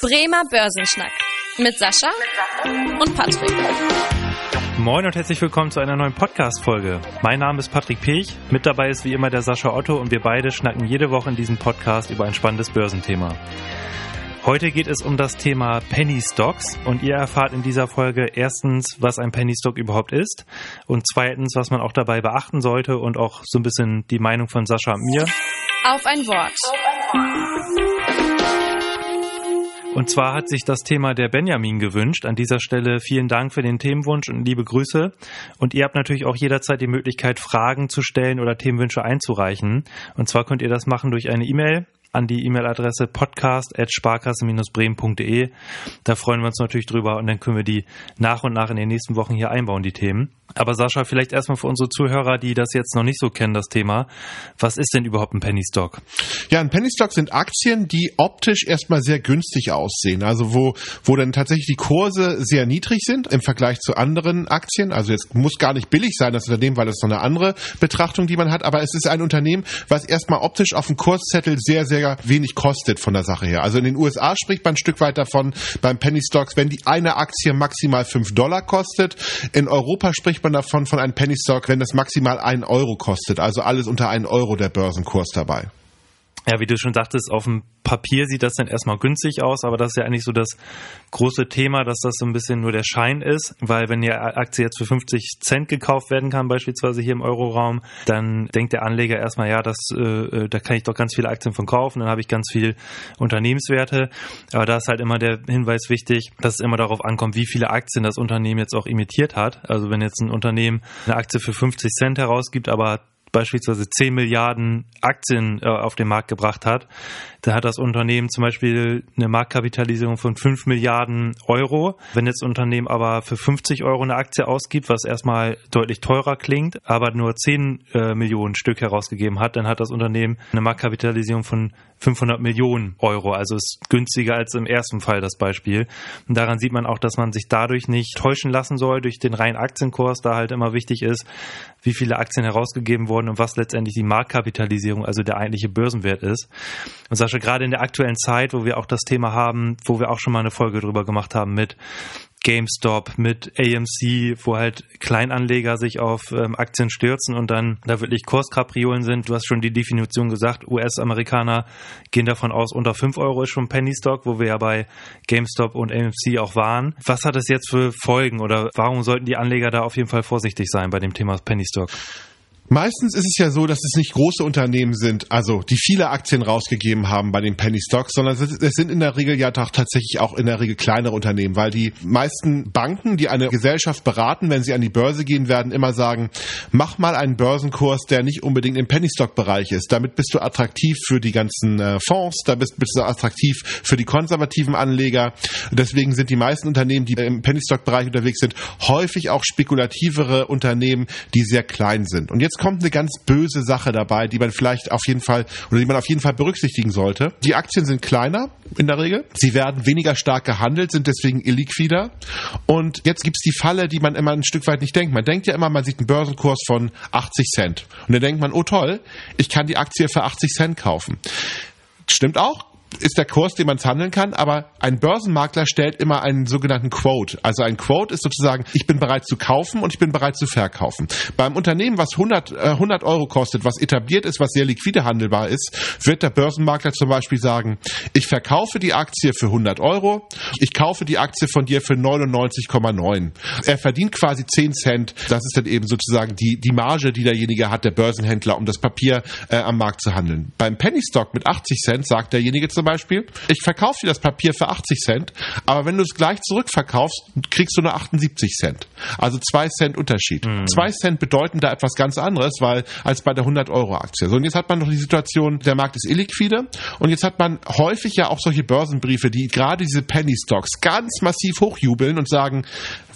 Bremer Börsenschnack mit Sascha und Patrick. Moin und herzlich willkommen zu einer neuen Podcast-Folge. Mein Name ist Patrick Pech, mit dabei ist wie immer der Sascha Otto und wir beide schnacken jede Woche in diesem Podcast über ein spannendes Börsenthema. Heute geht es um das Thema Penny Stocks und ihr erfahrt in dieser Folge erstens, was ein Penny Stock überhaupt ist und zweitens, was man auch dabei beachten sollte und auch so ein bisschen die Meinung von Sascha und mir. Auf ein Wort. Und zwar hat sich das Thema der Benjamin gewünscht. An dieser Stelle vielen Dank für den Themenwunsch und liebe Grüße. Und ihr habt natürlich auch jederzeit die Möglichkeit, Fragen zu stellen oder Themenwünsche einzureichen. Und zwar könnt ihr das machen durch eine E-Mail an die E-Mail-Adresse podcast.sparkasse-bremen.de. Da freuen wir uns natürlich drüber und dann können wir die nach und nach in den nächsten Wochen hier einbauen, die Themen. Aber Sascha, vielleicht erstmal für unsere Zuhörer, die das jetzt noch nicht so kennen, das Thema. Was ist denn überhaupt ein Penny Stock? Ja, ein Penny Stock sind Aktien, die optisch erstmal sehr günstig aussehen. Also wo, wo dann tatsächlich die Kurse sehr niedrig sind im Vergleich zu anderen Aktien. Also jetzt muss gar nicht billig sein, das Unternehmen, weil das noch eine andere Betrachtung, die man hat. Aber es ist ein Unternehmen, was erstmal optisch auf dem Kurszettel sehr, sehr wenig kostet von der Sache her. Also in den USA spricht man ein Stück weit davon beim Penny Stocks, wenn die eine Aktie maximal 5 Dollar kostet. In Europa spricht man davon von einem Penny Stock, wenn das maximal 1 Euro kostet. Also alles unter 1 Euro der Börsenkurs dabei. Ja, wie du schon sagtest, auf dem Papier sieht das dann erstmal günstig aus, aber das ist ja eigentlich so das große Thema, dass das so ein bisschen nur der Schein ist, weil wenn die Aktie jetzt für 50 Cent gekauft werden kann, beispielsweise hier im Euroraum, dann denkt der Anleger erstmal, ja, das, äh, äh da kann ich doch ganz viele Aktien von kaufen, dann habe ich ganz viel Unternehmenswerte. Aber da ist halt immer der Hinweis wichtig, dass es immer darauf ankommt, wie viele Aktien das Unternehmen jetzt auch imitiert hat. Also wenn jetzt ein Unternehmen eine Aktie für 50 Cent herausgibt, aber beispielsweise 10 Milliarden Aktien äh, auf den Markt gebracht hat, da hat das Unternehmen zum Beispiel eine Marktkapitalisierung von 5 Milliarden Euro. Wenn jetzt ein Unternehmen aber für 50 Euro eine Aktie ausgibt, was erstmal deutlich teurer klingt, aber nur 10 äh, Millionen Stück herausgegeben hat, dann hat das Unternehmen eine Marktkapitalisierung von 500 Millionen Euro. Also ist günstiger als im ersten Fall das Beispiel. Und daran sieht man auch, dass man sich dadurch nicht täuschen lassen soll durch den reinen Aktienkurs, da halt immer wichtig ist, wie viele Aktien herausgegeben wurden und was letztendlich die Marktkapitalisierung, also der eigentliche Börsenwert ist. Und Sascha, gerade in der aktuellen Zeit, wo wir auch das Thema haben, wo wir auch schon mal eine Folge drüber gemacht haben mit GameStop, mit AMC, wo halt Kleinanleger sich auf ähm, Aktien stürzen und dann da wirklich Kurskapriolen sind. Du hast schon die Definition gesagt, US-Amerikaner gehen davon aus, unter 5 Euro ist schon Penny Stock, wo wir ja bei GameStop und AMC auch waren. Was hat es jetzt für Folgen oder warum sollten die Anleger da auf jeden Fall vorsichtig sein bei dem Thema Penny Stock? Meistens ist es ja so, dass es nicht große Unternehmen sind, also die viele Aktien rausgegeben haben bei den Penny Stocks, sondern es sind in der Regel ja doch tatsächlich auch in der Regel kleinere Unternehmen, weil die meisten Banken, die eine Gesellschaft beraten, wenn sie an die Börse gehen, werden immer sagen, mach mal einen Börsenkurs, der nicht unbedingt im Penny Stock Bereich ist. Damit bist du attraktiv für die ganzen äh, Fonds, da bist, du attraktiv für die konservativen Anleger. Deswegen sind die meisten Unternehmen, die im Penny Stock Bereich unterwegs sind, häufig auch spekulativere Unternehmen, die sehr klein sind. Und jetzt kommt eine ganz böse Sache dabei, die man vielleicht auf jeden Fall oder die man auf jeden Fall berücksichtigen sollte. Die Aktien sind kleiner in der Regel. Sie werden weniger stark gehandelt, sind deswegen illiquider. Und jetzt gibt's die Falle, die man immer ein Stück weit nicht denkt. Man denkt ja immer, man sieht einen Börsenkurs von 80 Cent. Und dann denkt man, oh toll, ich kann die Aktie für 80 Cent kaufen. Stimmt auch, ist der Kurs, den man handeln kann, aber ein Börsenmakler stellt immer einen sogenannten Quote. Also ein Quote ist sozusagen, ich bin bereit zu kaufen und ich bin bereit zu verkaufen. Beim Unternehmen, was 100, äh, 100 Euro kostet, was etabliert ist, was sehr liquide handelbar ist, wird der Börsenmakler zum Beispiel sagen, ich verkaufe die Aktie für 100 Euro, ich kaufe die Aktie von dir für 99,9. Er verdient quasi 10 Cent. Das ist dann eben sozusagen die, die Marge, die derjenige hat, der Börsenhändler, um das Papier äh, am Markt zu handeln. Beim Penny Stock mit 80 Cent sagt derjenige zum Beispiel, ich verkaufe dir das Papier für 80 Cent, aber wenn du es gleich zurückverkaufst, kriegst du nur 78 Cent. Also 2 Cent Unterschied. 2 mhm. Cent bedeuten da etwas ganz anderes, weil als bei der 100 Euro Aktie. So, und jetzt hat man noch die Situation, der Markt ist illiquide und jetzt hat man häufig ja auch solche Börsenbriefe, die gerade diese Penny Stocks ganz massiv hochjubeln und sagen,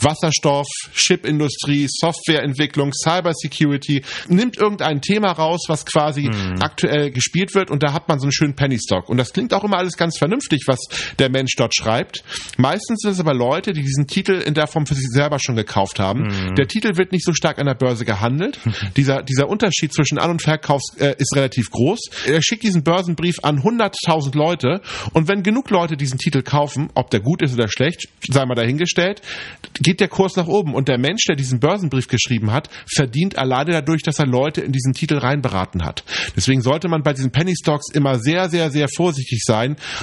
Wasserstoff, Chipindustrie, Softwareentwicklung, Cybersecurity, nimmt irgendein Thema raus, was quasi mhm. aktuell gespielt wird und da hat man so einen schönen Penny Stock. Und das klingt klingt auch immer alles ganz vernünftig, was der Mensch dort schreibt. Meistens sind es aber Leute, die diesen Titel in der Form für sich selber schon gekauft haben. Mhm. Der Titel wird nicht so stark an der Börse gehandelt. dieser, dieser Unterschied zwischen An- und Verkauf äh, ist relativ groß. Er schickt diesen Börsenbrief an 100.000 Leute und wenn genug Leute diesen Titel kaufen, ob der gut ist oder schlecht, sei mal dahingestellt, geht der Kurs nach oben und der Mensch, der diesen Börsenbrief geschrieben hat, verdient alleine dadurch, dass er Leute in diesen Titel reinberaten hat. Deswegen sollte man bei diesen Penny Stocks immer sehr, sehr, sehr vorsichtig sein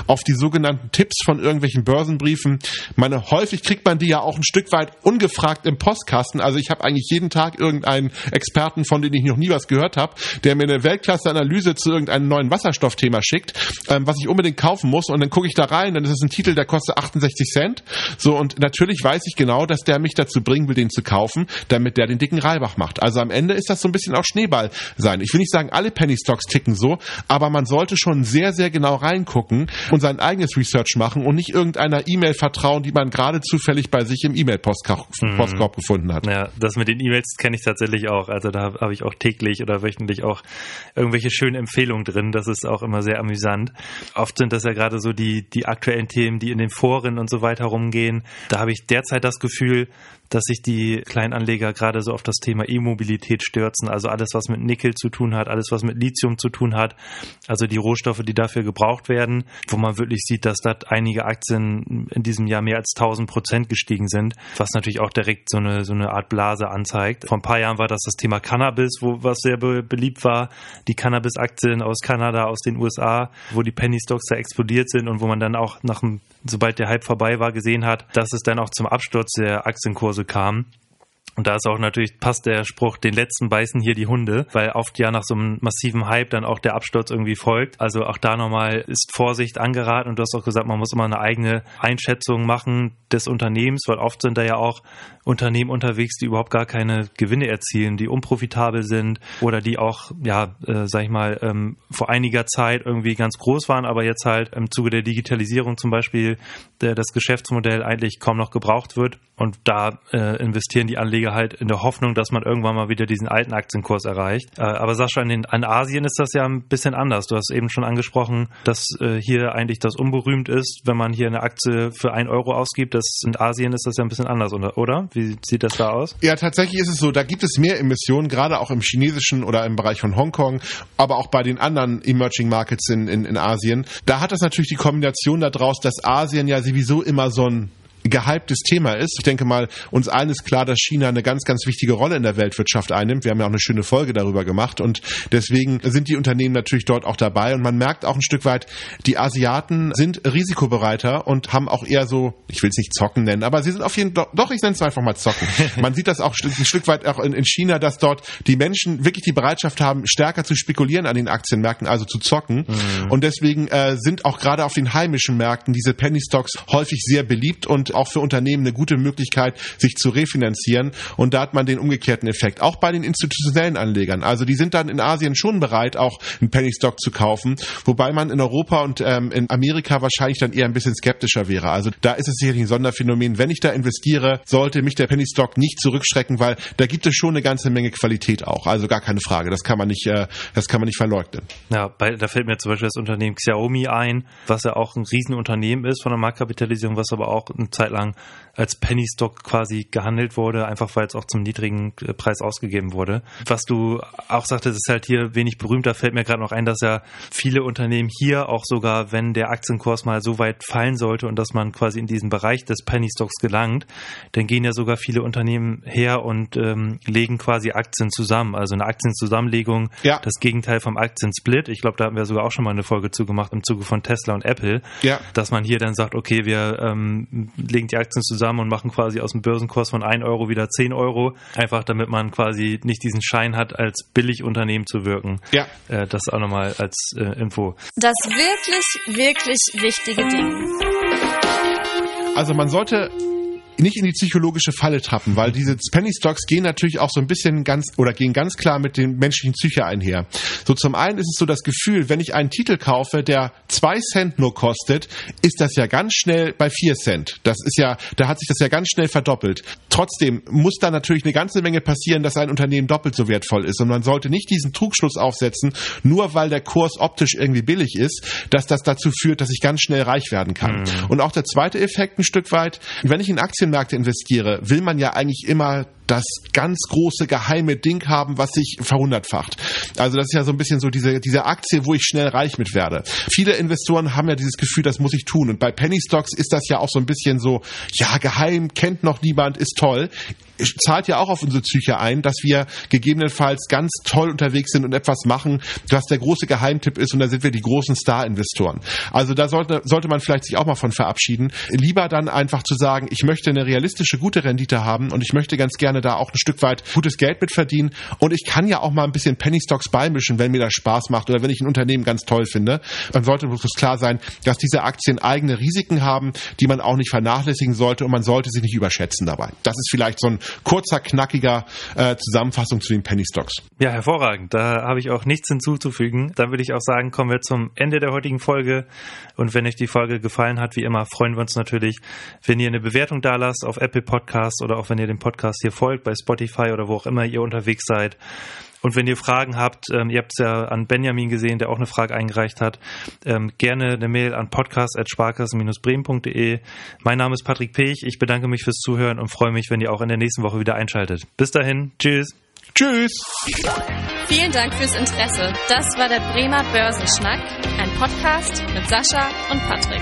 auf die sogenannten Tipps von irgendwelchen Börsenbriefen. Meine, häufig kriegt man die ja auch ein Stück weit ungefragt im Postkasten. Also ich habe eigentlich jeden Tag irgendeinen Experten, von dem ich noch nie was gehört habe, der mir eine Weltklasse-Analyse zu irgendeinem neuen Wasserstoffthema schickt, ähm, was ich unbedingt kaufen muss. Und dann gucke ich da rein, dann ist es ein Titel, der kostet 68 Cent. So, und natürlich weiß ich genau, dass der mich dazu bringen will, den zu kaufen, damit der den dicken Reibach macht. Also am Ende ist das so ein bisschen auch Schneeball sein. Ich will nicht sagen, alle Penny Stocks ticken so, aber man sollte schon sehr, sehr genau reingucken und sein eigenes Research machen und nicht irgendeiner E-Mail vertrauen, die man gerade zufällig bei sich im E-Mail-Postkorb mhm. gefunden hat. Ja, das mit den E-Mails kenne ich tatsächlich auch. Also da habe ich auch täglich oder wöchentlich auch irgendwelche schönen Empfehlungen drin. Das ist auch immer sehr amüsant. Oft sind das ja gerade so die, die aktuellen Themen, die in den Foren und so weiter rumgehen. Da habe ich derzeit das Gefühl, dass sich die Kleinanleger gerade so auf das Thema E-Mobilität stürzen, also alles, was mit Nickel zu tun hat, alles, was mit Lithium zu tun hat, also die Rohstoffe, die dafür gebraucht werden, wo man wirklich sieht, dass da einige Aktien in diesem Jahr mehr als 1000 Prozent gestiegen sind, was natürlich auch direkt so eine, so eine Art Blase anzeigt. Vor ein paar Jahren war das das Thema Cannabis, wo was sehr be beliebt war, die Cannabis-Aktien aus Kanada, aus den USA, wo die Penny Stocks da explodiert sind und wo man dann auch nach dem, sobald der Hype vorbei war, gesehen hat, dass es dann auch zum Absturz der Aktienkurse kam. Und da ist auch natürlich, passt der Spruch, den letzten beißen hier die Hunde, weil oft ja nach so einem massiven Hype dann auch der Absturz irgendwie folgt. Also auch da nochmal ist Vorsicht angeraten und du hast auch gesagt, man muss immer eine eigene Einschätzung machen des Unternehmens, weil oft sind da ja auch Unternehmen unterwegs, die überhaupt gar keine Gewinne erzielen, die unprofitabel sind oder die auch, ja, äh, sag ich mal, ähm, vor einiger Zeit irgendwie ganz groß waren, aber jetzt halt im Zuge der Digitalisierung zum Beispiel der, das Geschäftsmodell eigentlich kaum noch gebraucht wird. Und da äh, investieren die Anleger halt in der Hoffnung, dass man irgendwann mal wieder diesen alten Aktienkurs erreicht. Äh, aber Sascha, in, den, in Asien ist das ja ein bisschen anders. Du hast eben schon angesprochen, dass äh, hier eigentlich das unberühmt ist, wenn man hier eine Aktie für ein Euro ausgibt. Das, in Asien ist das ja ein bisschen anders, oder? Wie sieht das da aus? Ja, tatsächlich ist es so, da gibt es mehr Emissionen, gerade auch im chinesischen oder im Bereich von Hongkong, aber auch bei den anderen Emerging Markets in, in, in Asien. Da hat das natürlich die Kombination daraus, dass Asien ja sowieso immer so ein gehyptes Thema ist. Ich denke mal, uns allen ist klar, dass China eine ganz, ganz wichtige Rolle in der Weltwirtschaft einnimmt. Wir haben ja auch eine schöne Folge darüber gemacht und deswegen sind die Unternehmen natürlich dort auch dabei und man merkt auch ein Stück weit, die Asiaten sind risikobereiter und haben auch eher so, ich will es nicht zocken nennen, aber sie sind auf jeden Fall, doch, ich nenne es einfach mal zocken. Man sieht das auch ein Stück weit auch in, China, dass dort die Menschen wirklich die Bereitschaft haben, stärker zu spekulieren an den Aktienmärkten, also zu zocken. Mhm. Und deswegen äh, sind auch gerade auf den heimischen Märkten diese Penny Stocks häufig sehr beliebt und auch für Unternehmen eine gute Möglichkeit, sich zu refinanzieren. Und da hat man den umgekehrten Effekt. Auch bei den institutionellen Anlegern. Also die sind dann in Asien schon bereit, auch einen Penny Stock zu kaufen, wobei man in Europa und ähm, in Amerika wahrscheinlich dann eher ein bisschen skeptischer wäre. Also da ist es sicherlich ein Sonderphänomen. Wenn ich da investiere, sollte mich der Penny Stock nicht zurückschrecken, weil da gibt es schon eine ganze Menge Qualität auch. Also gar keine Frage. Das kann man nicht, äh, das kann man nicht verleugnen. Ja, bei, da fällt mir zum Beispiel das Unternehmen Xiaomi ein, was ja auch ein Riesenunternehmen ist von der Marktkapitalisierung, was aber auch eine Zeit lang als Penny Stock quasi gehandelt wurde, einfach weil es auch zum niedrigen äh, Preis ausgegeben wurde. Was du auch sagtest, ist halt hier wenig berühmt. Da fällt mir gerade noch ein, dass ja viele Unternehmen hier auch sogar, wenn der Aktienkurs mal so weit fallen sollte und dass man quasi in diesen Bereich des Penny Stocks gelangt, dann gehen ja sogar viele Unternehmen her und ähm, legen quasi Aktien zusammen. Also eine Aktienzusammenlegung, ja. das Gegenteil vom Aktiensplit. Ich glaube, da haben wir sogar auch schon mal eine Folge zugemacht im Zuge von Tesla und Apple, ja. dass man hier dann sagt, okay, wir ähm, legen die Aktien zusammen und machen quasi aus dem Börsenkurs von 1 Euro wieder 10 Euro, einfach damit man quasi nicht diesen Schein hat, als Billigunternehmen zu wirken. Ja. Äh, das auch nochmal als äh, Info. Das wirklich, wirklich wichtige Ding. Also man sollte nicht in die psychologische Falle trappen, weil diese Penny Stocks gehen natürlich auch so ein bisschen ganz oder gehen ganz klar mit dem menschlichen Psyche einher. So zum einen ist es so das Gefühl, wenn ich einen Titel kaufe, der zwei Cent nur kostet, ist das ja ganz schnell bei vier Cent. Das ist ja, da hat sich das ja ganz schnell verdoppelt. Trotzdem muss da natürlich eine ganze Menge passieren, dass ein Unternehmen doppelt so wertvoll ist. Und man sollte nicht diesen Trugschluss aufsetzen, nur weil der Kurs optisch irgendwie billig ist, dass das dazu führt, dass ich ganz schnell reich werden kann. Mhm. Und auch der zweite Effekt ein Stück weit, wenn ich in Aktienmärkte investiere, will man ja eigentlich immer das ganz große geheime Ding haben, was sich verhundertfacht. Also das ist ja so ein bisschen so diese, diese Aktie, wo ich schnell reich mit werde. Viele Investoren haben ja dieses Gefühl, das muss ich tun. Und bei Penny Stocks ist das ja auch so ein bisschen so, ja, geheim, kennt noch niemand, ist toll zahlt ja auch auf unsere Psyche ein, dass wir gegebenenfalls ganz toll unterwegs sind und etwas machen, was der große Geheimtipp ist und da sind wir die großen Star-Investoren. Also da sollte, sollte man vielleicht sich auch mal von verabschieden. Lieber dann einfach zu sagen, ich möchte eine realistische, gute Rendite haben und ich möchte ganz gerne da auch ein Stück weit gutes Geld mit verdienen und ich kann ja auch mal ein bisschen Penny Stocks beimischen, wenn mir das Spaß macht oder wenn ich ein Unternehmen ganz toll finde. Dann sollte es klar sein, dass diese Aktien eigene Risiken haben, die man auch nicht vernachlässigen sollte und man sollte sie nicht überschätzen dabei. Das ist vielleicht so ein kurzer, knackiger äh, Zusammenfassung zu den Penny Stocks. Ja, hervorragend. Da habe ich auch nichts hinzuzufügen. Dann würde ich auch sagen, kommen wir zum Ende der heutigen Folge. Und wenn euch die Folge gefallen hat, wie immer, freuen wir uns natürlich, wenn ihr eine Bewertung da lasst auf Apple Podcasts oder auch wenn ihr dem Podcast hier folgt, bei Spotify oder wo auch immer ihr unterwegs seid. Und wenn ihr Fragen habt, ähm, ihr habt es ja an Benjamin gesehen, der auch eine Frage eingereicht hat, ähm, gerne eine Mail an podcast.sparkassen-bremen.de. Mein Name ist Patrick Pech. Ich bedanke mich fürs Zuhören und freue mich, wenn ihr auch in der nächsten Woche wieder einschaltet. Bis dahin. Tschüss. Tschüss. Vielen Dank fürs Interesse. Das war der Bremer Börsenschnack, ein Podcast mit Sascha und Patrick.